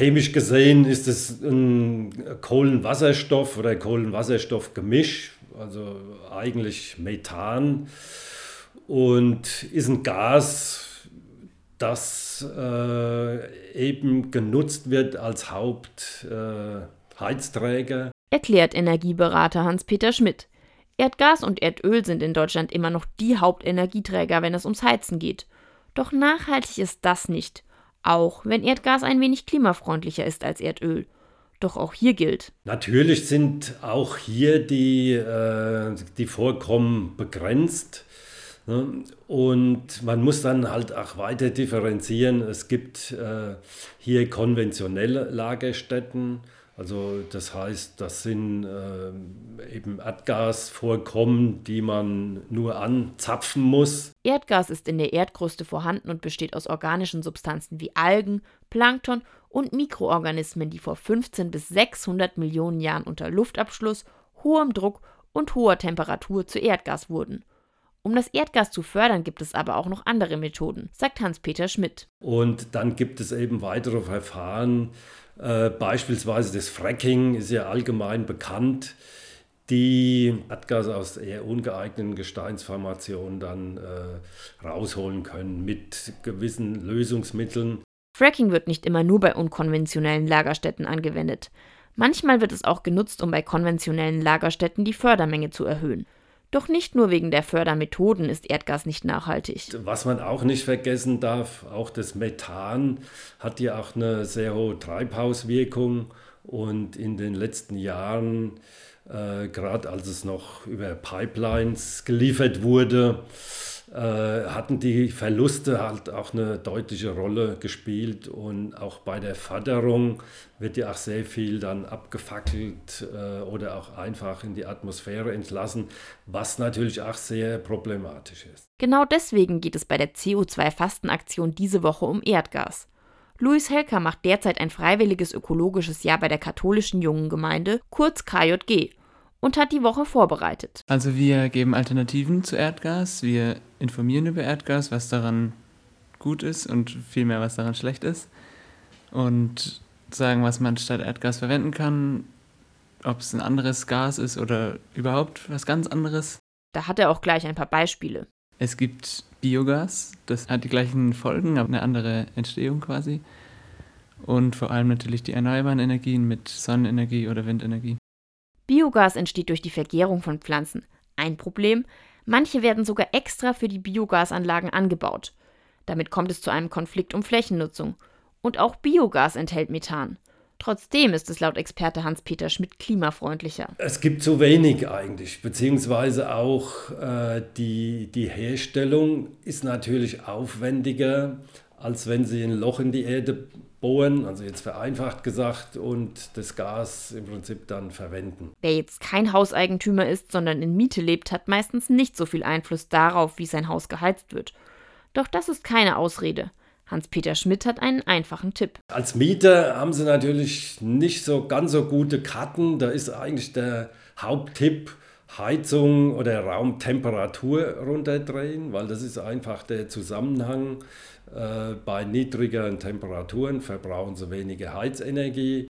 chemisch gesehen ist es ein Kohlenwasserstoff oder Kohlenwasserstoffgemisch, also eigentlich Methan und ist ein Gas, das äh, eben genutzt wird als Hauptheizträger. Äh, Erklärt Energieberater Hans-Peter Schmidt. Erdgas und Erdöl sind in Deutschland immer noch die Hauptenergieträger, wenn es ums Heizen geht. Doch nachhaltig ist das nicht, auch wenn Erdgas ein wenig klimafreundlicher ist als Erdöl. Doch auch hier gilt. Natürlich sind auch hier die, äh, die Vorkommen begrenzt. Ne? Und man muss dann halt auch weiter differenzieren. Es gibt äh, hier konventionelle Lagerstätten. Also das heißt, das sind äh, eben Erdgasvorkommen, die man nur anzapfen muss. Erdgas ist in der Erdkruste vorhanden und besteht aus organischen Substanzen wie Algen, Plankton und Mikroorganismen, die vor 15 bis 600 Millionen Jahren unter Luftabschluss, hohem Druck und hoher Temperatur zu Erdgas wurden. Um das Erdgas zu fördern, gibt es aber auch noch andere Methoden, sagt Hans-Peter Schmidt. Und dann gibt es eben weitere Verfahren, äh, beispielsweise das Fracking ist ja allgemein bekannt, die Erdgas aus eher ungeeigneten Gesteinsformationen dann äh, rausholen können mit gewissen Lösungsmitteln. Fracking wird nicht immer nur bei unkonventionellen Lagerstätten angewendet. Manchmal wird es auch genutzt, um bei konventionellen Lagerstätten die Fördermenge zu erhöhen. Doch nicht nur wegen der Fördermethoden ist Erdgas nicht nachhaltig. Was man auch nicht vergessen darf, auch das Methan hat ja auch eine sehr hohe Treibhauswirkung und in den letzten Jahren, äh, gerade als es noch über Pipelines geliefert wurde, äh, hatten die Verluste halt auch eine deutliche Rolle gespielt und auch bei der Förderung wird ja auch sehr viel dann abgefackelt äh, oder auch einfach in die Atmosphäre entlassen, was natürlich auch sehr problematisch ist. Genau deswegen geht es bei der CO2-Fastenaktion diese Woche um Erdgas. Luis Helker macht derzeit ein freiwilliges ökologisches Jahr bei der katholischen Jungen Gemeinde, kurz KJG, und hat die Woche vorbereitet. Also wir geben Alternativen zu Erdgas, wir informieren über Erdgas, was daran gut ist und vielmehr, was daran schlecht ist. Und sagen, was man statt Erdgas verwenden kann, ob es ein anderes Gas ist oder überhaupt was ganz anderes. Da hat er auch gleich ein paar Beispiele. Es gibt Biogas, das hat die gleichen Folgen, aber eine andere Entstehung quasi. Und vor allem natürlich die erneuerbaren Energien mit Sonnenenergie oder Windenergie. Biogas entsteht durch die Vergärung von Pflanzen. Ein Problem, manche werden sogar extra für die Biogasanlagen angebaut. Damit kommt es zu einem Konflikt um Flächennutzung. Und auch Biogas enthält Methan. Trotzdem ist es laut Experte Hans-Peter Schmidt klimafreundlicher. Es gibt zu wenig eigentlich, beziehungsweise auch äh, die, die Herstellung ist natürlich aufwendiger, als wenn Sie ein Loch in die Erde bohren, also jetzt vereinfacht gesagt, und das Gas im Prinzip dann verwenden. Wer jetzt kein Hauseigentümer ist, sondern in Miete lebt, hat meistens nicht so viel Einfluss darauf, wie sein Haus geheizt wird. Doch das ist keine Ausrede. Hans-Peter Schmidt hat einen einfachen Tipp. Als Mieter haben Sie natürlich nicht so ganz so gute Karten. Da ist eigentlich der Haupttipp, Heizung oder Raumtemperatur runterdrehen, weil das ist einfach der Zusammenhang. Äh, bei niedrigeren Temperaturen verbrauchen sie weniger Heizenergie.